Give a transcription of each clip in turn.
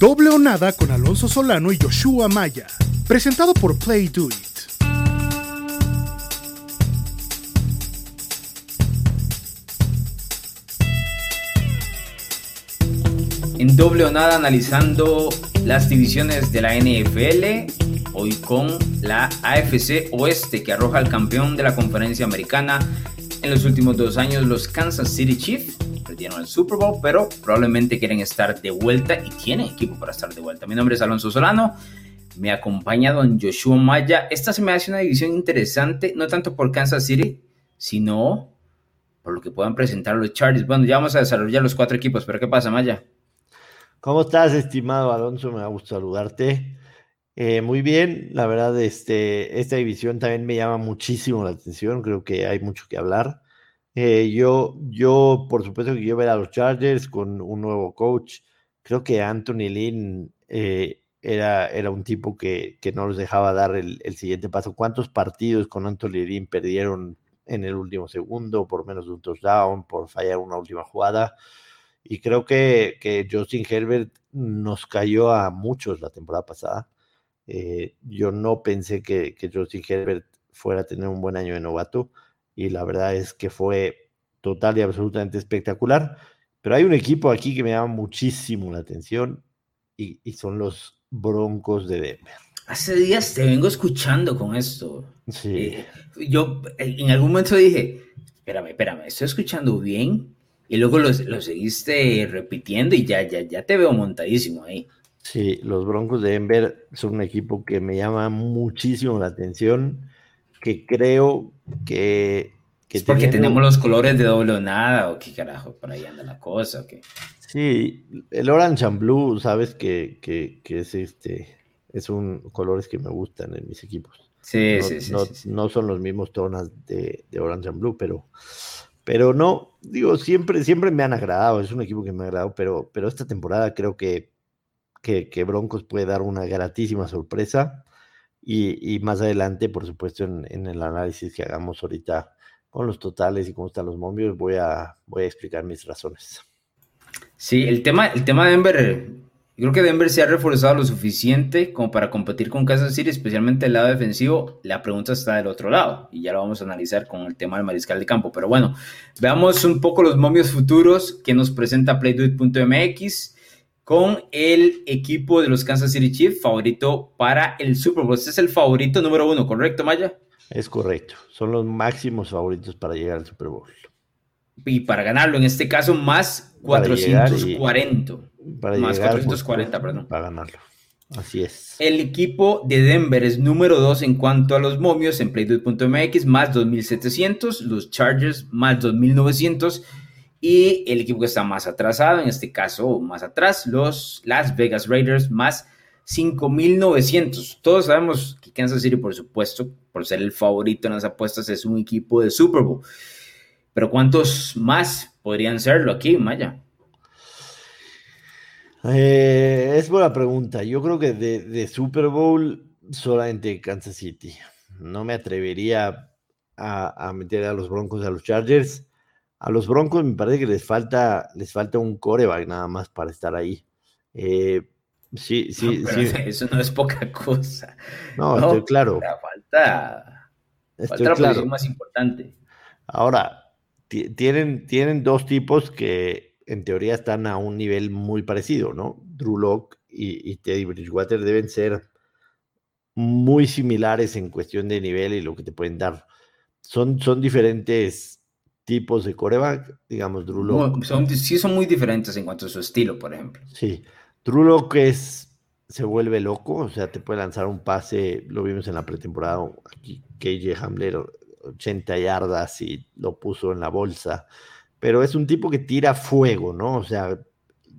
Doble o nada con Alonso Solano y Joshua Maya. Presentado por Play Do It. En doble o nada analizando las divisiones de la NFL, hoy con la AFC Oeste que arroja al campeón de la conferencia americana en los últimos dos años, los Kansas City Chiefs. Perdieron el Super Bowl, pero probablemente quieren estar de vuelta y tienen equipo para estar de vuelta. Mi nombre es Alonso Solano. Me acompaña don Joshua Maya. Esta se me hace una división interesante, no tanto por Kansas City, sino por lo que puedan presentar los Chargers. Bueno, ya vamos a desarrollar los cuatro equipos, pero ¿qué pasa, Maya? ¿Cómo estás, estimado Alonso? Me da gusto saludarte. Eh, muy bien, la verdad, este, esta división también me llama muchísimo la atención, creo que hay mucho que hablar. Eh, yo, yo, por supuesto que yo ver a los Chargers con un nuevo coach, creo que Anthony Lynn eh, era, era un tipo que, que, no los dejaba dar el, siguiente paso. ¿Cuántos partidos con Anthony Lynn perdieron en el último segundo, por menos de un touchdown, por fallar una última jugada? Y creo que, que Justin Herbert nos cayó a muchos la temporada pasada. Eh, yo no pensé que, que Justin Herbert fuera a tener un buen año de novato y la verdad es que fue total y absolutamente espectacular. Pero hay un equipo aquí que me llama muchísimo la atención y, y son los Broncos de Denver. Hace días te vengo escuchando con esto. Sí. Eh, yo en algún momento dije, espérame, espérame, ¿estoy escuchando bien? y luego lo, lo, seguiste repitiendo y ya, ya, ya te veo montadísimo ahí. Sí, los Broncos de Denver son un equipo que me llama muchísimo la atención, que creo que... que ¿Es porque teniendo... tenemos los colores de doble o nada, o qué carajo, por ahí anda la cosa, o qué. Sí, el orange and blue, sabes que, que, que es este, es un colores que me gustan en mis equipos. Sí, no, sí, sí, no, sí, no, son los mismos tonos de, de orange and blue, pero pero no, digo, siempre, siempre me han agradado, es un equipo que me ha agradado, pero, pero esta temporada creo que, que, que Broncos puede dar una gratísima sorpresa. Y, y más adelante, por supuesto, en, en, el análisis que hagamos ahorita con los totales y cómo están los momios, voy a, voy a explicar mis razones. Sí, el tema, el tema de Denver, creo que Denver se ha reforzado lo suficiente como para competir con Kansas City, especialmente el lado defensivo. La pregunta está del otro lado y ya lo vamos a analizar con el tema del mariscal de campo. Pero bueno, veamos un poco los momios futuros que nos presenta playduit.mx con el equipo de los Kansas City Chiefs favorito para el Super Bowl. Este es el favorito número uno, ¿correcto, Maya? Es correcto. Son los máximos favoritos para llegar al Super Bowl. Y para ganarlo, en este caso, más 440. Para más llegar, 440, por, perdón. Para ganarlo. Así es. El equipo de Denver es número 2 en cuanto a los momios en playduit.mx, más 2700. Los Chargers, más 2900. Y el equipo que está más atrasado, en este caso más atrás, los Las Vegas Raiders, más 5900. Todos sabemos que Kansas City, por supuesto, por ser el favorito en las apuestas, es un equipo de Super Bowl. Pero ¿cuántos más podrían serlo aquí, Maya? Eh, es buena pregunta. Yo creo que de, Super Bowl solamente Kansas City. No me atrevería a, a, meter a los Broncos, a los Chargers. A los Broncos me parece que les falta, les falta un coreback nada más para estar ahí. Eh, sí, sí, no, sí. Eso no es poca cosa. No, no estoy claro. Falta, estoy falta la claro. posición más importante. Ahora, tienen, tienen dos tipos que en teoría están a un nivel muy parecido, ¿no? Drew Locke y, y, Teddy Bridgewater deben ser muy similares en cuestión de nivel y lo que te pueden dar. Son, son diferentes tipos de coreback, digamos, Drew Locke. Son, sí son muy diferentes en cuanto a su estilo, por ejemplo. Sí, Drew Locke es, se vuelve loco, o sea, te puede lanzar un pase, lo vimos en la pretemporada, aquí KJ Hamler 80 yardas y lo puso en la bolsa. Pero es un tipo que tira fuego, ¿no? O sea,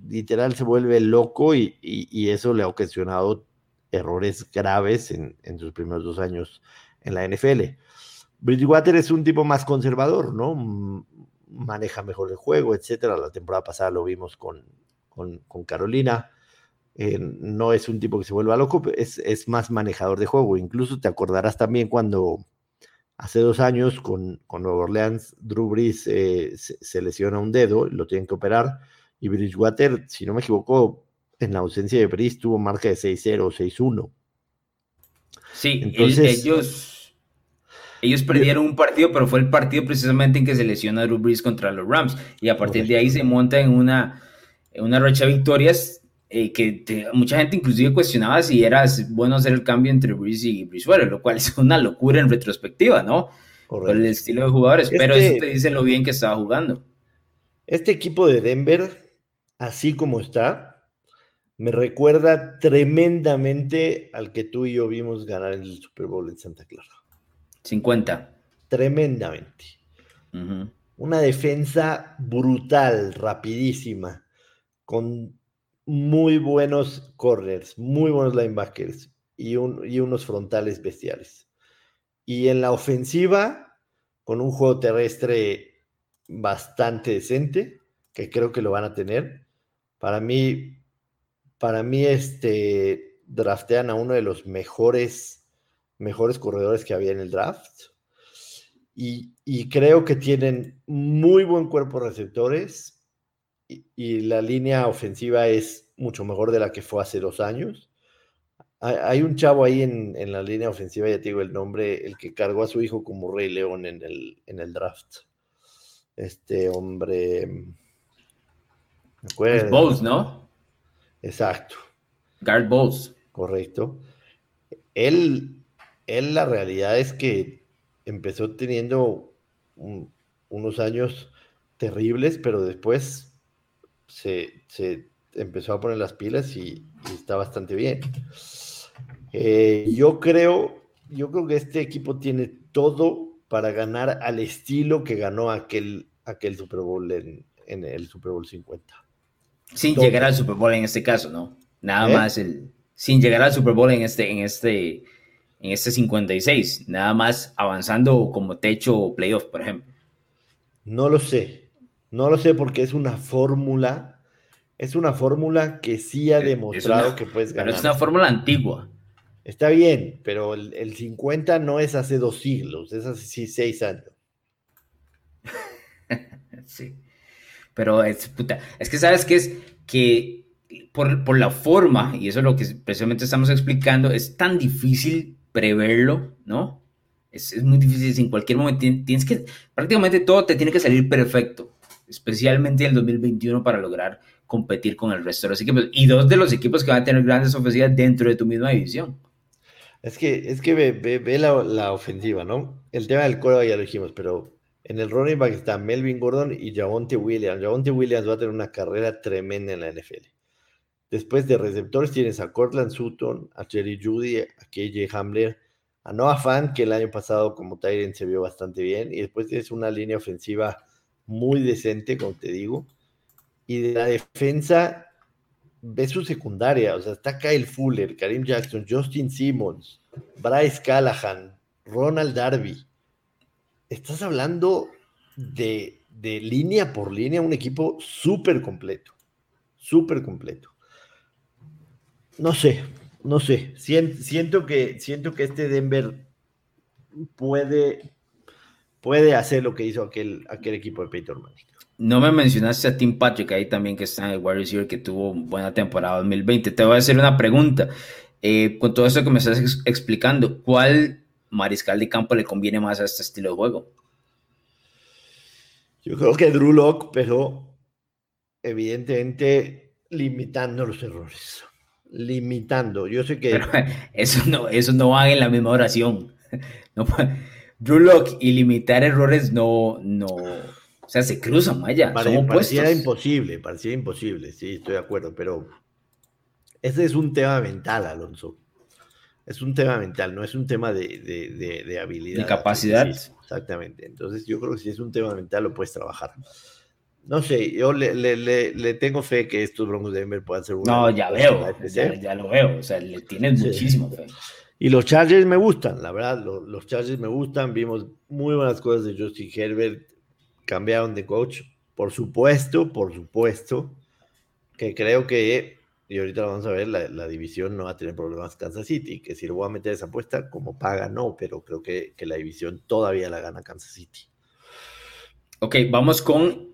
literal se vuelve loco y, y, y eso le ha ocasionado errores graves en, en, sus primeros dos años en la NFL. Bridgewater es un tipo más conservador, ¿no? Maneja mejor el juego, etcétera. La temporada pasada lo vimos con, con, con Carolina. Eh, no es un tipo que se vuelva loco, es, es más manejador de juego. Incluso te acordarás también cuando Hace dos años con, con Nueva Orleans, Drew Brees eh, se, se, lesiona un dedo, lo tienen que operar, y Bridgewater, si no me equivoco, en la ausencia de Brice, tuvo marca de 6-0, 6-1. Sí, Entonces, ellos, ellos perdieron un partido, pero fue el partido precisamente en que se lesiona Drew Brees contra los Rams. Y a partir de ahí se monta en una, en una racha de victorias eh, que mucha gente inclusive cuestionaba si era bueno hacer el cambio entre Breeze y Breezewell, lo cual es una locura en retrospectiva, ¿no? Por el estilo de jugadores, pero eso te dice lo bien que estaba jugando. Este equipo de Denver, así como está, me recuerda tremendamente al que tú y yo vimos ganar en el Super Bowl en Santa Clara. 50. Tremendamente. Una defensa brutal, rapidísima, con muy buenos corners, muy buenos linebackers y, y unos frontales bestiales. Y en la ofensiva, con un juego terrestre bastante decente, que creo que lo van a tener. Para mí, para mí, este, draftean a uno de los mejores, mejores corredores que había en el draft. Y, y creo que tienen muy buen cuerpo de receptores y, la línea ofensiva es mucho mejor de la que fue hace dos años. Hay, un chavo ahí en, la línea ofensiva, ya te digo el nombre, el que cargó a su hijo como Rey León en el, en el draft. Este hombre. ¿me Bowles, ¿no? Exacto. Guard Bowles. Correcto. Él, él, la realidad es que empezó teniendo unos años terribles, pero después se, empezó a poner las pilas y, está bastante bien. Eh, yo creo, yo creo que este equipo tiene todo para ganar al estilo que ganó aquel, aquel Super Bowl en, el Super Bowl 50. Sin llegar al Super Bowl en este caso, ¿no? Nada ¿Eh? más el, sin llegar al Super Bowl en este, en este, en este 56, nada más avanzando como techo o playoff, por ejemplo. No lo sé, no lo sé porque es una fórmula, es una fórmula que sí ha demostrado que puedes ganar. Pero es una fórmula antigua. Está bien, pero el, 50 no es hace dos siglos, es hace sí, seis años. sí. Pero es, puta, es que sabes que es que por, por, la forma, y eso es lo que precisamente estamos explicando, es tan difícil preverlo, ¿no? Es, es muy difícil, en cualquier momento tienes que, prácticamente todo te tiene que salir perfecto especialmente en el 2021 para lograr competir con el resto de los equipos y dos de los equipos que van a tener grandes ofensivas dentro de tu misma división. Es que, es que ve, ve, la, la, ofensiva, ¿no? El tema del coro ya lo dijimos, pero en el running back está Melvin Gordon y Javonte Williams. Javonte Williams va a tener una carrera tremenda en la NFL. Después de receptores tienes a Cortland Sutton, a Jerry Judy, a KJ Hamler, a Noah Fan, que el año pasado como Tyrant se vio bastante bien, y después tienes una línea ofensiva muy decente, como te digo. Y de la defensa, ve su secundaria, o sea, está Kyle Fuller, Karim Jackson, Justin Simmons, Bryce Callahan, Ronald Darby. Estás hablando de, línea por línea un equipo súper completo, súper completo. No sé, no sé, siento, que, siento que este Denver puede, puede hacer lo que hizo aquel, aquel equipo de Peyton Manning. No me mencionaste a Tim Patrick ahí también que está en el Wide Receiver que tuvo buena temporada 2020. Te voy a hacer una pregunta. Eh, con todo esto que me estás explicando, ¿cuál mariscal de campo le conviene más a este estilo de juego? Yo creo que Drew Locke, pero evidentemente limitando los errores. Limitando. Yo sé que. eso no, eso no va en la misma oración. No, Drew Lock y limitar errores no, no, o sea, se cruzan, Maya. Parecía imposible, parecía imposible, sí, estoy de acuerdo, pero ese es un tema mental, Alonso. Es un tema mental, no es un tema de, de, de, habilidad. De capacidad. exactamente. Entonces, yo creo que si es un tema mental, lo puedes trabajar. No sé, yo le, le, le, tengo fe que estos Broncos de Denver puedan ser No, ya veo, ya, lo veo, o sea, le tienen muchísimo fe. Y los Chargers me gustan, la verdad, los, los, Chargers me gustan. Vimos muy buenas cosas de Justin Herbert. Cambiaron de coach. Por supuesto, por supuesto, que creo que, y ahorita vamos a ver, la, división no va a tener problemas Kansas City. Que si lo voy a meter esa apuesta, como paga, no, pero creo que, que la división todavía la gana Kansas City. Ok, vamos con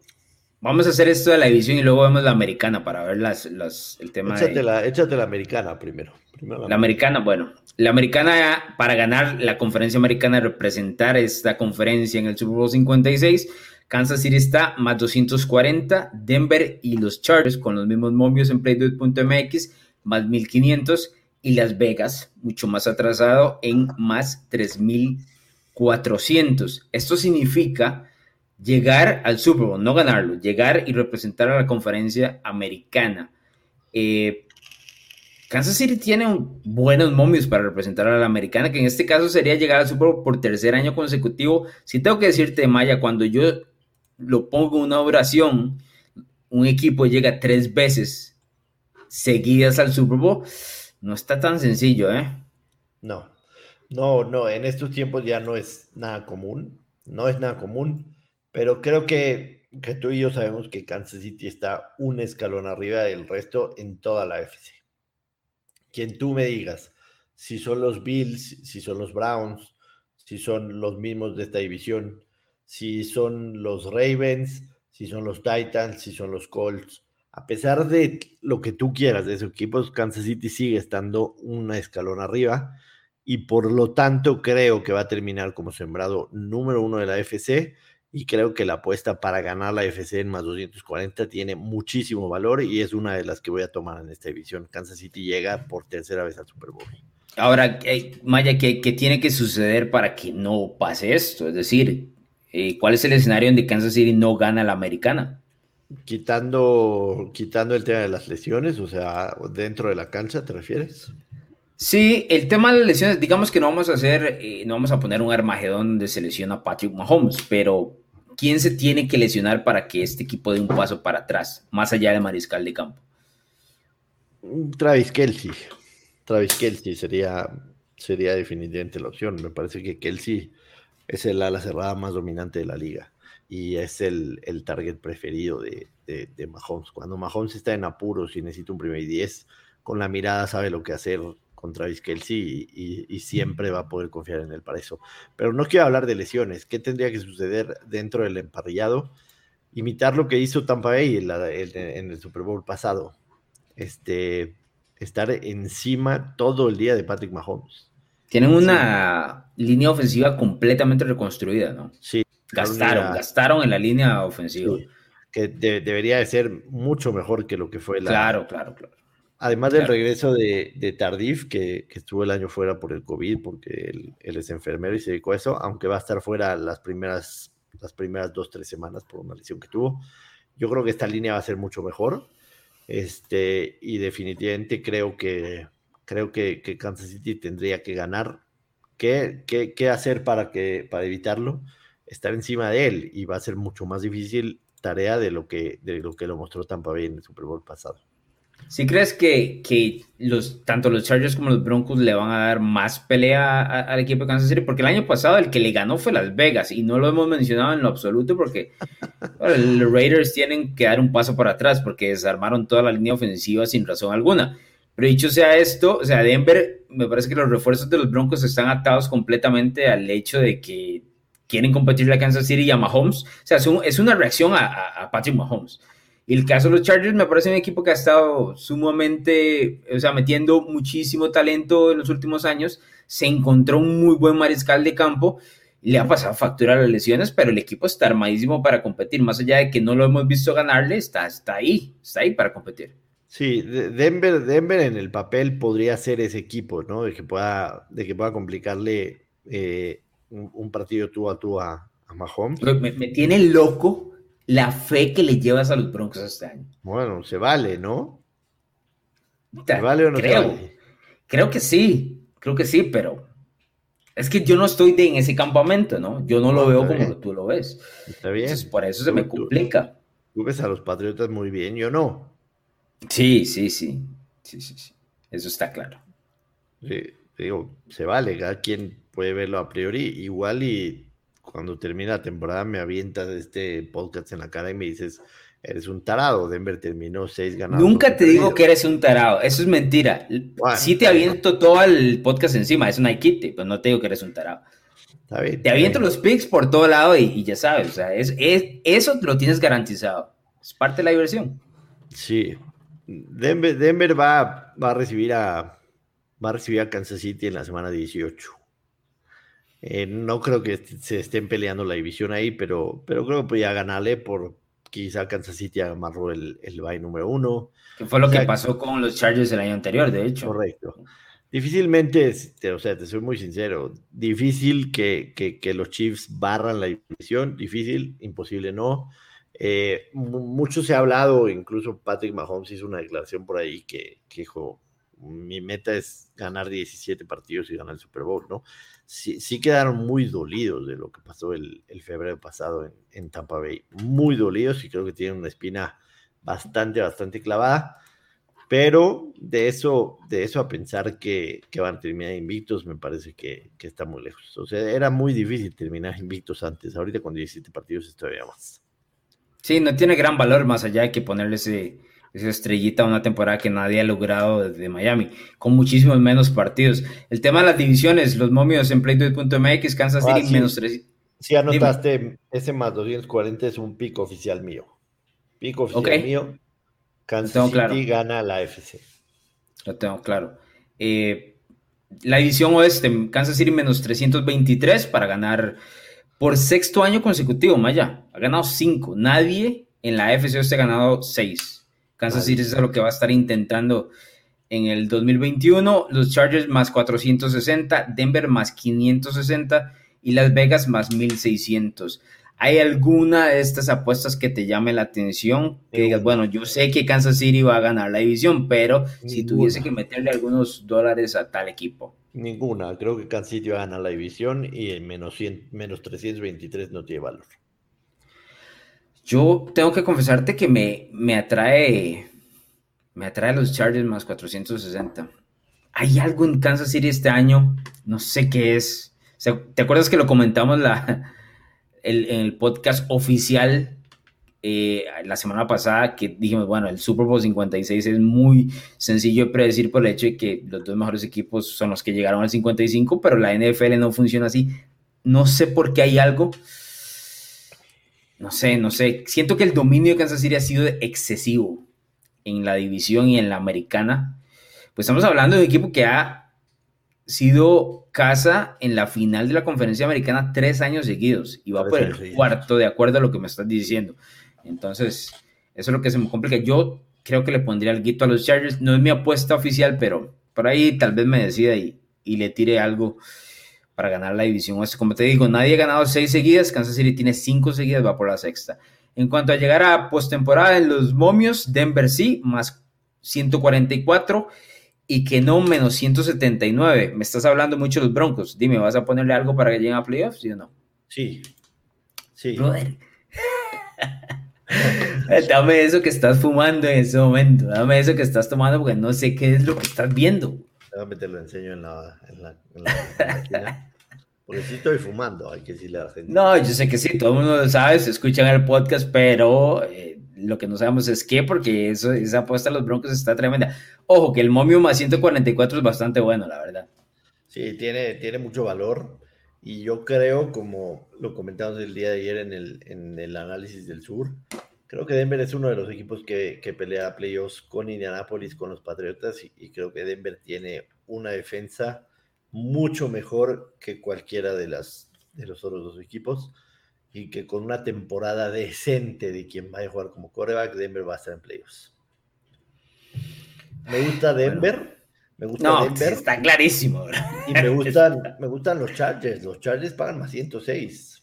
Vamos a hacer esto de la división y luego vemos la americana para ver las, el tema échate La, échate la americana primero. la, americana, bueno. La americana, para ganar la conferencia americana, representar esta conferencia en el Super Bowl 56, Kansas City está más 240, Denver y los Chargers con los mismos momios en Playduit.mx más 1500 y Las Vegas, mucho más atrasado, en más 3400. Esto significa llegar al Super Bowl, no ganarlo, llegar y representar a la conferencia americana. Eh, Kansas City tiene buenos momios para representar a la americana, que en este caso sería llegar al Super Bowl por tercer año consecutivo. Si tengo que decirte, Maya, cuando yo lo pongo en una oración, un equipo llega tres veces seguidas al Super Bowl, no está tan sencillo, ¿eh? No, no, no, en estos tiempos ya no es nada común, no es nada común, pero creo que, tú y yo sabemos que Kansas City está un escalón arriba del resto en toda la FC. Quien tú me digas, si son los Bills, si son los Browns, si son los mismos de esta división, si son los Ravens, si son los Titans, si son los Colts. A pesar de lo que tú quieras de esos equipos, Kansas City sigue estando un escalón arriba y por lo tanto creo que va a terminar como sembrado número uno de la FC y creo que la apuesta para ganar la FC en más 240 tiene muchísimo valor y es una de las que voy a tomar en esta división. Kansas City llega por tercera vez al Super Bowl. Ahora, eh, Maya, ¿qué, ¿qué, tiene que suceder para que no pase esto? Es decir, eh, ¿cuál es el escenario donde Kansas City no gana la americana? Quitando, quitando el tema de las lesiones, o sea, dentro de la cancha, ¿te refieres? Sí, el tema de las lesiones, digamos que no vamos a hacer, eh, no vamos a poner un armagedón donde se lesiona Patrick Mahomes, pero ¿quién se tiene que lesionar para que este equipo dé un paso para atrás, más allá de Mariscal de Campo? Travis Kelsey. Travis Kelsey sería, sería definitivamente la opción. Me parece que Kelsey es el ala cerrada más dominante de la liga y es el, target preferido de, de, Mahomes. Cuando Mahomes está en apuros y necesita un primer 10, con la mirada sabe lo que hacer contra Travis Kelsey y, siempre va a poder confiar en él para eso. Pero no quiero hablar de lesiones. ¿Qué tendría que suceder dentro del emparrillado? Imitar lo que hizo Tampa Bay en, en el Super Bowl pasado. Este, estar encima todo el día de Patrick Mahomes tienen una línea ofensiva completamente reconstruida, ¿no? Sí. Gastaron, gastaron en la línea ofensiva. que debería de ser mucho mejor que lo que fue la. Claro, claro, claro. Además del regreso de, Tardif, que, estuvo el año fuera por el COVID, porque él, es enfermero y se dedicó a eso, aunque va a estar fuera las primeras, las primeras dos, tres semanas por una lesión que tuvo. Yo creo que esta línea va a ser mucho mejor. Este, y definitivamente creo que, creo que, Kansas City tendría que ganar. ¿Qué, qué, hacer para, que, para evitarlo? Estar encima de él y va a ser mucho más difícil tarea de lo que, de lo, que lo mostró Tampa Bay en el Super Bowl pasado. ¿Sí crees que, que los, tanto los Chargers como los Broncos le van a dar más pelea al equipo de Kansas City? Porque el año pasado el que le ganó fue Las Vegas y no lo hemos mencionado en lo absoluto porque los Raiders tienen que dar un paso para atrás porque desarmaron toda la línea ofensiva sin razón alguna. Pero dicho sea esto, o sea, Denver, me parece que los refuerzos de los Broncos están atados completamente al hecho de que quieren competir a Kansas City y a Mahomes. O sea, es, una reacción a, Patrick Mahomes. Y el caso de los Chargers me parece un equipo que ha estado sumamente, o sea, metiendo muchísimo talento en los últimos años. Se encontró un muy buen mariscal de campo. Le ha pasado factura las lesiones, pero el equipo está armadísimo para competir. Más allá de que no lo hemos visto ganarle, está, está ahí, está ahí para competir. Sí, Denver, Denver en el papel podría ser ese equipo, ¿no? De que pueda, de que pueda complicarle eh, un, partido tú a tú a, Mahomes. Me, tiene loco la fe que le llevas a los Broncos este año. Bueno, se vale, ¿no? ¿Se vale o no creo, se vale? Creo que sí, creo que sí, pero es que yo no estoy en ese campamento, ¿no? Yo no, lo veo como tú lo ves. Está bien. Entonces, por eso se me complica. tú ves a los Patriotas muy bien, yo no. Sí, sí, sí. Sí, sí, sí. Eso está claro. Sí, digo, se vale, cada quien puede verlo a priori. Igual y cuando termina la temporada me avientas este podcast en la cara y me dices, eres un tarado. Denver terminó seis ganados. Nunca te digo que eres un tarado, eso es mentira. sí te aviento todo el podcast encima, es un Aikite, pero no te digo que eres un tarado. te aviento los picks por todo lado y, ya sabes, o sea, es, es, eso lo tienes garantizado. Es parte de la diversión. Sí. Denver, Denver va, va, a recibir a, va a recibir a Kansas City en la semana 18. Eh, no creo que se estén peleando la división ahí, pero, pero creo que podía ganarle por quizá Kansas City amarró el, el bye número uno. Que fue lo que pasó con los Chargers el año anterior, de hecho. Correcto. Difícilmente, o sea, te soy muy sincero, difícil que, que, los Chiefs barran la división, difícil, imposible no. Eh, mucho se ha hablado, incluso Patrick Mahomes hizo una declaración por ahí que, que dijo, mi meta es ganar 17 partidos y ganar el Super Bowl, ¿no? Sí, sí quedaron muy dolidos de lo que pasó el, el febrero pasado en, en, Tampa Bay, muy dolidos y creo que tienen una espina bastante, bastante clavada. Pero de eso, de eso a pensar que, que van a terminar invictos, me parece que, que, está muy lejos. O sea, era muy difícil terminar invictos antes. Ahorita con 17 partidos es todavía más. Sí, no tiene gran valor más allá de que ponerle ese, esa estrellita una temporada que nadie ha logrado desde Miami, con muchísimos menos partidos. El tema de las divisiones, los momios en Playdoid.mx, Kansas City ah, menos 3. Si anotaste, ese más 240 es un pico oficial mío. Pico oficial mío Kansas City claro. gana la FC. Lo tengo claro. Eh, la división oeste, Kansas City menos 323 para ganar por sexto año consecutivo, Maya. Ha ganado cinco. Nadie en la FC oeste ha ganado seis. Kansas City es lo que va a estar intentando en el 2021. Los Chargers más 460, Denver más 560 y Las Vegas más 1600. ¿Hay alguna de estas apuestas que te llame la atención? Que digas, bueno, yo sé que Kansas City va a ganar la división, pero si tuviese que meterle algunos dólares a tal equipo. Ninguna, creo que Kansas City va a ganar la división y el menos, 100, menos 323 no tiene valor. Yo tengo que confesarte que me, me atrae, me atrae los Chargers más 460. Hay algo en Kansas City este año, no sé qué es. ¿Te acuerdas que lo comentamos la, el, en el podcast oficial eh, la semana pasada que dijimos, bueno, el Super Bowl 56 es muy sencillo de predecir por el hecho que los dos mejores equipos son los que llegaron al 55, pero la NFL no funciona así. No sé por qué hay algo. No sé, no sé. Siento que el dominio de Kansas City ha sido excesivo en la división y en la americana. Pues estamos hablando de un equipo que ha sido casa en la final de la conferencia americana tres años seguidos y va por el cuarto, de acuerdo a lo que me estás diciendo. Entonces, eso es lo que se me complica. Yo creo que le pondría el guito a los Chargers. No es mi apuesta oficial, pero por ahí tal vez me decida y, y le tire algo para ganar la división Como te digo, nadie ha ganado seis seguidas. Kansas City tiene cinco seguidas, va por la sexta. En cuanto a llegar a postemporada en los momios, Denver sí, más 144 y que no menos 179. Me estás hablando mucho de los Broncos. Dime, ¿vas a ponerle algo para que lleguen a playoffs, sí o no? Sí. Sí. Dame eso que estás fumando en ese momento. Dame eso que estás tomando porque no sé qué es lo que estás viendo. Déjame te lo enseño en la, en la, en Porque sí estoy fumando, hay que decirle a la gente. No, yo sé que sí, todo el mundo lo sabe, se escuchan el podcast, pero eh, lo que no sabemos es qué, porque eso, esa apuesta a los Broncos está tremenda. Ojo, que el momio más 144 es bastante bueno, la verdad. Sí, tiene, tiene mucho valor. Y yo creo, como lo comentamos el día de ayer en el, en el análisis del sur, creo que Denver es uno de los equipos que, que pelea playoffs con Indianapolis, con los Patriotas, y, y, creo que Denver tiene una defensa mucho mejor que cualquiera de, las, de los otros dos equipos y que con una temporada decente de quien vaya a jugar como coreback, Denver va a estar en playoffs. Me gusta Denver. me gusta no, Denver. Está clarísimo. Y me gustan, me gustan los Chargers. Los Chargers pagan más 106.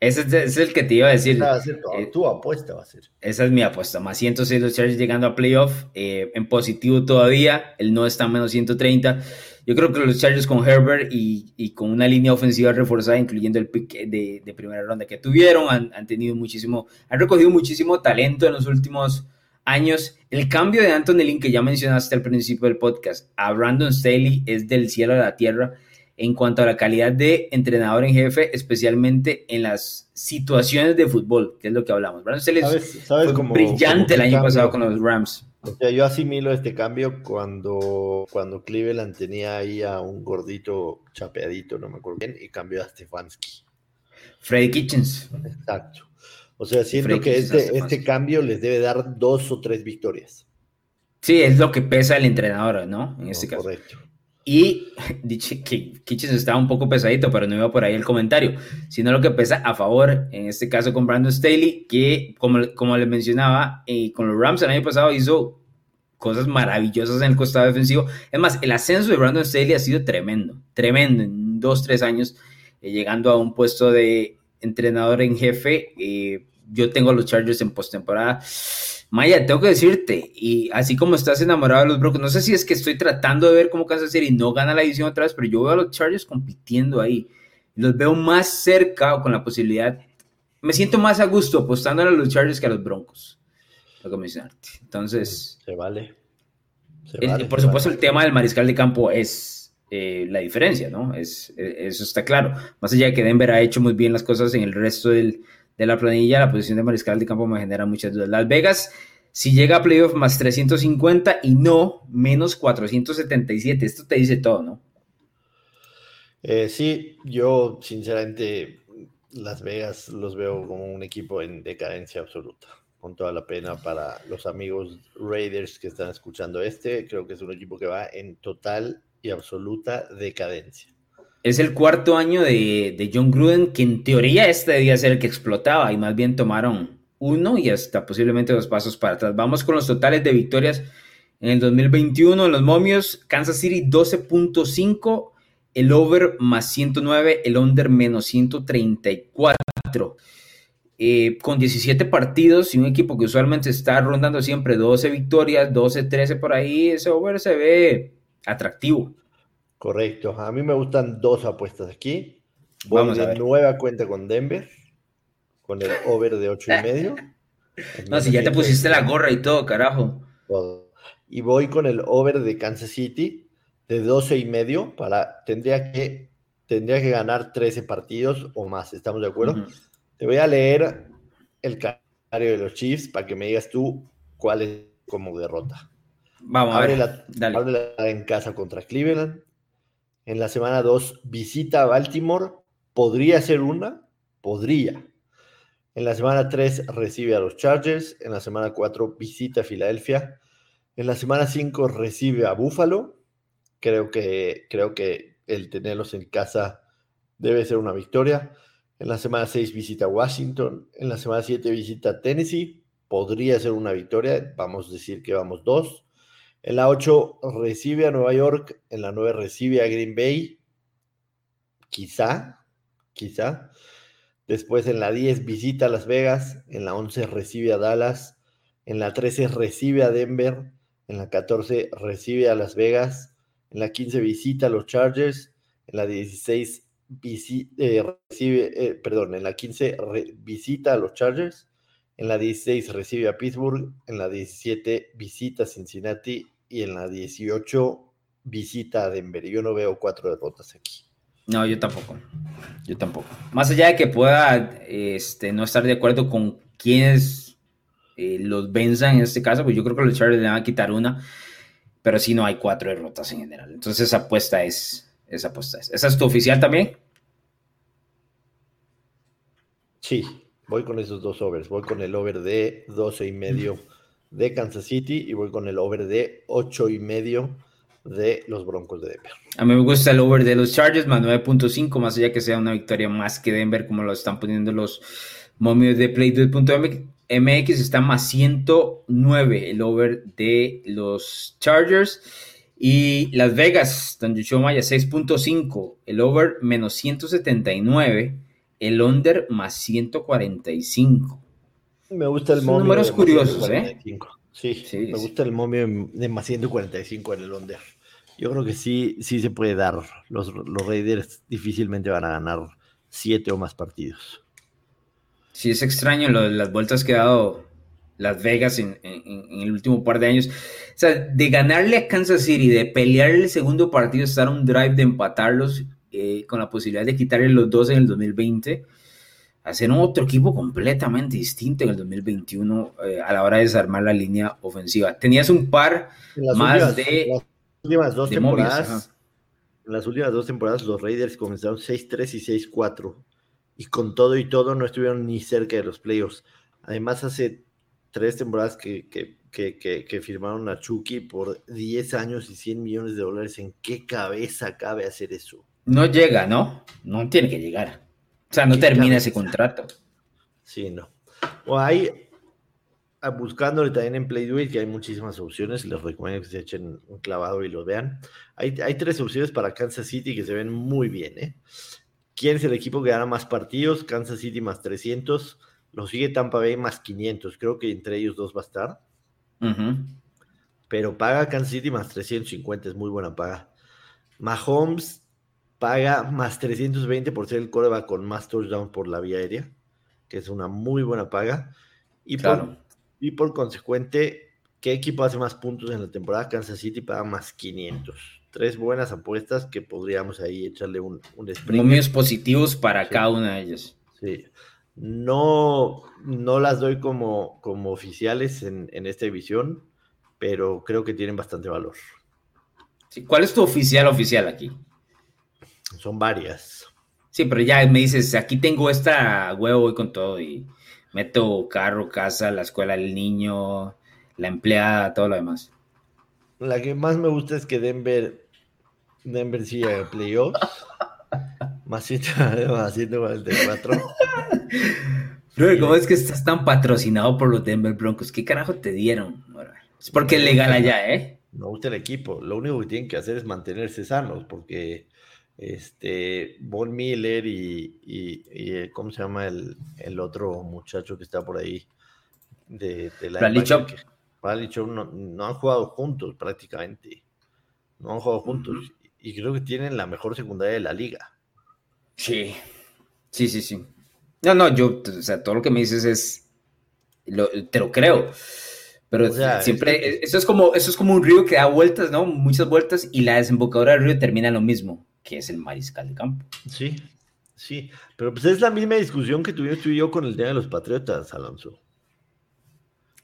Ese es, el que te iba a decir. Va a ser tu, eh, tu, apuesta va a ser. Esa es mi apuesta. Más 106 los Chargers llegando a playoff. Eh, en positivo todavía. El no está menos 130. Yo creo que los Chargers con Herbert y, con una línea ofensiva reforzada, incluyendo el pick de, primera ronda que tuvieron, han, tenido muchísimo, han recogido muchísimo talento en los últimos años. El cambio de Anthony Lynn que ya mencionaste al principio del podcast a Brandon Staley es del cielo a la tierra en cuanto a la calidad de entrenador en jefe, especialmente en las situaciones de fútbol, que es lo que hablamos. Brandon Staley fue brillante el año pasado con los Rams. O sea, yo asimilo este cambio cuando, cuando Cleveland tenía ahí a un gordito chapeadito, no me acuerdo bien, y cambió a Stefanski. Freddy Kitchens. Exacto. O sea, siento que este, este cambio les debe dar dos o tres victorias. Sí, es lo que pesa el entrenador, ¿no? En este caso. Correcto. Y Kitchens estaba un poco pesadito, pero no iba por ahí el comentario, sino lo que pesa a favor, en este caso con Brandon Staley, que como, como les mencionaba, eh, con los Rams el año pasado hizo cosas maravillosas en el costado defensivo. Es más, el ascenso de Brandon Staley ha sido tremendo, tremendo, en dos, tres años, eh, llegando a un puesto de entrenador en jefe. Eh, yo tengo a los Chargers en postemporada. Maya, tengo que decirte, y así como estás enamorado de los Broncos, no sé si es que estoy tratando de ver cómo Kansas City no gana la división otra vez, pero yo veo a los Chargers compitiendo ahí. Los veo más cerca o con la posibilidad. Me siento más a gusto apostando a los Chargers que a los Broncos. Lo que mencionarte. Entonces. Se vale. por supuesto, el tema del mariscal de campo es eh, la diferencia, ¿no? Es, eso está claro. Más allá de que Denver ha hecho muy bien las cosas en el resto del, de la planilla, la posición de mariscal de campo me genera muchas dudas. Las Vegas, si llega a playoff más 350 y no menos 477, esto te dice todo, ¿no? Eh, sí, yo sinceramente Las Vegas los veo como un equipo en decadencia absoluta, con toda la pena para los amigos Raiders que están escuchando este, creo que es un equipo que va en total y absoluta decadencia es el cuarto año de, John Gruden, que en teoría este debía ser el que explotaba y más bien tomaron uno y hasta posiblemente dos pasos para atrás. Vamos con los totales de victorias en el 2021 en los momios. Kansas City 12.5, el over más 109, el under menos 134. Eh, con 17 partidos y un equipo que usualmente está rondando siempre 12 victorias, 12, 13 por ahí, ese over se ve atractivo. Correcto. A mí me gustan dos apuestas aquí. Voy Vamos de nueva cuenta con Denver, con el over de ocho y medio. no, si ya te pusiste la gorra y todo, carajo. Y voy con el over de Kansas City de 12 y medio para tendría que tendría que ganar 13 partidos o más, ¿estamos de acuerdo? Te voy a leer el calendario de los Chiefs para que me digas tú cuál es como derrota. Vamos a ver. La, en casa contra Cleveland, en la semana 2 visita a Baltimore. Podría ser una, podría. En la semana 3 recibe a los Chargers. En la semana 4 visita a Filadelfia. En la semana 5 recibe a Buffalo. Creo que, creo que el tenerlos en casa debe ser una victoria. En la semana 6 visita a Washington. En la semana 7 visita a Tennessee. Podría ser una victoria. Vamos a decir que vamos dos. En la 8 recibe a Nueva York, en la 9 recibe a Green Bay, quizá, quizá. Después en la 10 visita a Las Vegas, en la 11 recibe a Dallas, en la 13 recibe a Denver, en la 14 recibe a Las Vegas, en la 15 visita a los Chargers, en la 16 eh, recibe, eh, perdón, en la 15 visita a los Chargers, en la 16 recibe a Pittsburgh, en la 17 visita a Cincinnati y en la 18 visita a Denver. Yo no veo cuatro derrotas aquí. No, yo tampoco. Yo tampoco. Más allá de que pueda este, no estar de acuerdo con quienes eh, los venzan en este caso, pues yo creo que los Chargers le van a quitar una, pero sí no hay cuatro derrotas en general. Entonces esa apuesta es, esa apuesta es. ¿Esa es tu oficial también? Sí, Voy con esos dos overs. Voy con el over de 12 y medio de Kansas City y voy con el over de 8 y medio de los Broncos de Denver. A mí me gusta el over de los Chargers más 9.5, más allá que sea una victoria más que Denver, como lo están poniendo los momios de Play2.mx, está más 109 el over de los Chargers. Y Las Vegas, donde yo Maya 6.5, el over menos 179 el under más 145. Me gusta el momio. números curiosos, ¿eh? Sí, sí, me gusta el momio de más 145 en el under. Yo creo que sí, sí se puede dar. Los, los Raiders difícilmente van a ganar siete o más partidos. Sí, es extraño lo las vueltas que ha dado Las Vegas en, en, el último par de años. O sea, de ganarle a Kansas City, de pelear el segundo partido, estar un drive de empatarlos, eh, con la posibilidad de quitarle los dos en el 2020, hacer otro equipo completamente distinto en el 2021 eh, a la hora de desarmar la línea ofensiva. Tenías un par más de... Las últimas dos temporadas, en las últimas dos temporadas los Raiders comenzaron 6-3 y 6-4 y con todo y todo no estuvieron ni cerca de los playoffs. Además, hace tres temporadas que, que, firmaron a Chucky por 10 años y 100 millones de dólares. ¿En qué cabeza cabe hacer eso? No llega, ¿no? No tiene que llegar. O sea, no termina ese contrato. Sí, no. O hay, ah, buscándole también en PlayDuit, que hay muchísimas opciones, les recomiendo que se echen un clavado y lo vean. Hay, hay tres opciones para Kansas City que se ven muy bien, ¿eh? ¿Quién es el equipo que gana más partidos? Kansas City más 300. Lo sigue Tampa Bay más 500. Creo que entre ellos dos va a estar. Pero paga Kansas City más 350. Es muy buena paga. Mahomes paga más 320 por ser el coreback con más touchdown por la vía aérea. Que es una muy buena paga. Y, por, y por consecuente, ¿qué equipo hace más puntos en la temporada? Kansas City paga más 500 tres buenas apuestas que podríamos ahí echarle un, un Números positivos para cada una de ellas. Sí. No, no las doy como, como oficiales en, esta división, pero creo que tienen bastante valor. ¿Cuál es tu oficial oficial aquí? Son varias. Sí, pero ya me dices, aquí tengo esta huevo y con todo y meto carro, casa, la escuela del niño, la empleada, todo lo demás. La que más me gusta es que Denver Denver sigue a playoffs. más 144. Bro, ¿cómo es que estás tan patrocinado por los Denver Broncos? ¿Qué carajo te dieron? Es porque es legal allá, ¿eh? No gusta el equipo. Lo único que tienen que hacer es mantenerse sanos, porque este Von Miller y, y, ¿cómo se llama el, el, otro muchacho que está por ahí? De, de la no, no, han jugado juntos prácticamente. No han jugado juntos y creo que tienen la mejor secundaria de la liga. Sí, sí, sí, sí. No, no, yo, o sea, todo lo que me dices es, te lo creo. Pero siempre, eso, es como, eso es como un río que da vueltas, ¿no? Muchas vueltas y la desembocadura del río termina en lo mismo, que es el mariscal de campo. Sí, sí. Pero pues es la misma discusión que tuvimos tú y yo con el tema de los Patriotas, Alonso.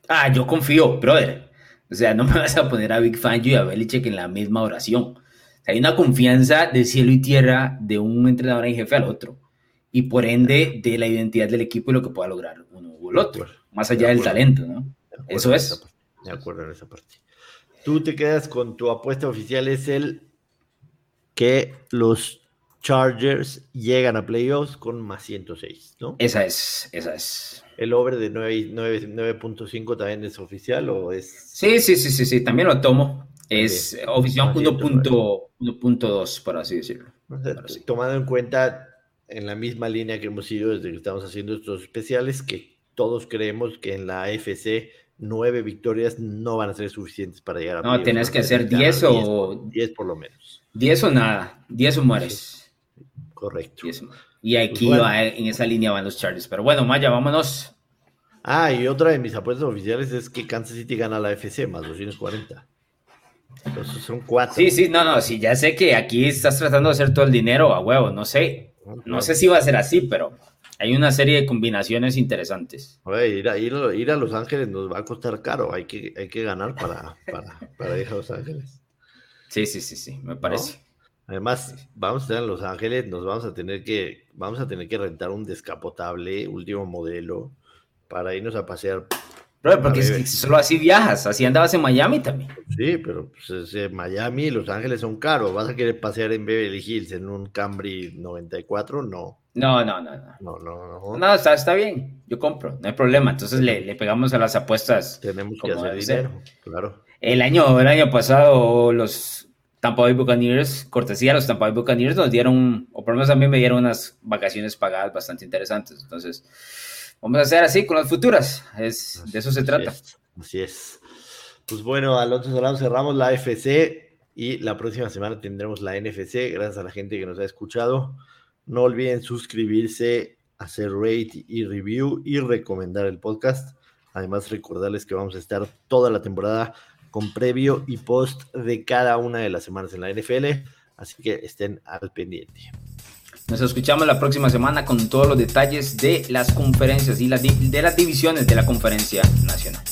Ah, yo confío, brother. O sea, no me vas a poner a Big Fangio y a Belichick en la misma oración hay una confianza de cielo y tierra de un entrenador en jefe al otro. Y por ende, de la identidad del equipo y lo que pueda lograr uno u el otro. Más allá del talento, ¿no? Eso es. De acuerdo en esa parte. Tú te quedas con tu apuesta oficial, es el que los Chargers llegan a playoffs con más 106, ¿no? Esa es, esa es. ¿El over de 9.5 también es oficial o es...? Sí, sí, sí, sí, sí, también lo tomo. Es oficial 1.2, por así decirlo. Tomando en cuenta, en la misma línea que hemos ido desde que estamos haciendo estos especiales, que todos creemos que en la AFC nueve victorias no van a ser suficientes para llegar a No, tienes que hacer 10 o 10 por lo menos. 10 o nada, 10 o mueres. Correcto. y aquí pues en esa línea van los Chargers. Pero bueno, Maya, vámonos. Ah, y otra de mis apuestas oficiales es que Kansas City gana la AFC más 240. Entonces son cuatro. Sí, sí, no, no, sí, ya sé que aquí estás tratando de hacer todo el dinero a huevo, no sé. No sé si va a ser así, pero hay una serie de combinaciones interesantes. ir, a, ir, a Los Ángeles nos va a costar caro, hay que, hay que ganar para, para, ir a Los Ángeles. Sí, sí, sí, sí, me parece. Además, vamos a estar en Los Ángeles, nos vamos a tener que, vamos a tener que rentar un descapotable último modelo para irnos a pasear porque solo así viajas, así andabas en Miami también. Sí, pero pues, Miami y Los Ángeles son caros. ¿Vas a querer pasear en Beverly Hills en un Camry 94? No. No, no, no. No, no, no. está, bien. Yo compro, no hay problema. Entonces le, pegamos a las apuestas. Tenemos que hacer dinero, claro. El año, el año pasado, los Tampa Bay Buccaneers, cortesía, los Tampa Bay Buccaneers nos dieron, o por lo menos a mí me dieron unas vacaciones pagadas bastante interesantes. Entonces vamos a hacer así con las futuras. Es, de eso se trata. así es. Pues bueno, Alonso Solano, cerramos la FC y la próxima semana tendremos la NFC. Gracias a la gente que nos ha escuchado. No olviden suscribirse, hacer rate y review y recomendar el podcast. Además, recordarles que vamos a estar toda la temporada con previo y post de cada una de las semanas en la NFL. Así que estén al pendiente. Nos escuchamos la próxima semana con todos los detalles de las conferencias y de las divisiones de la conferencia nacional.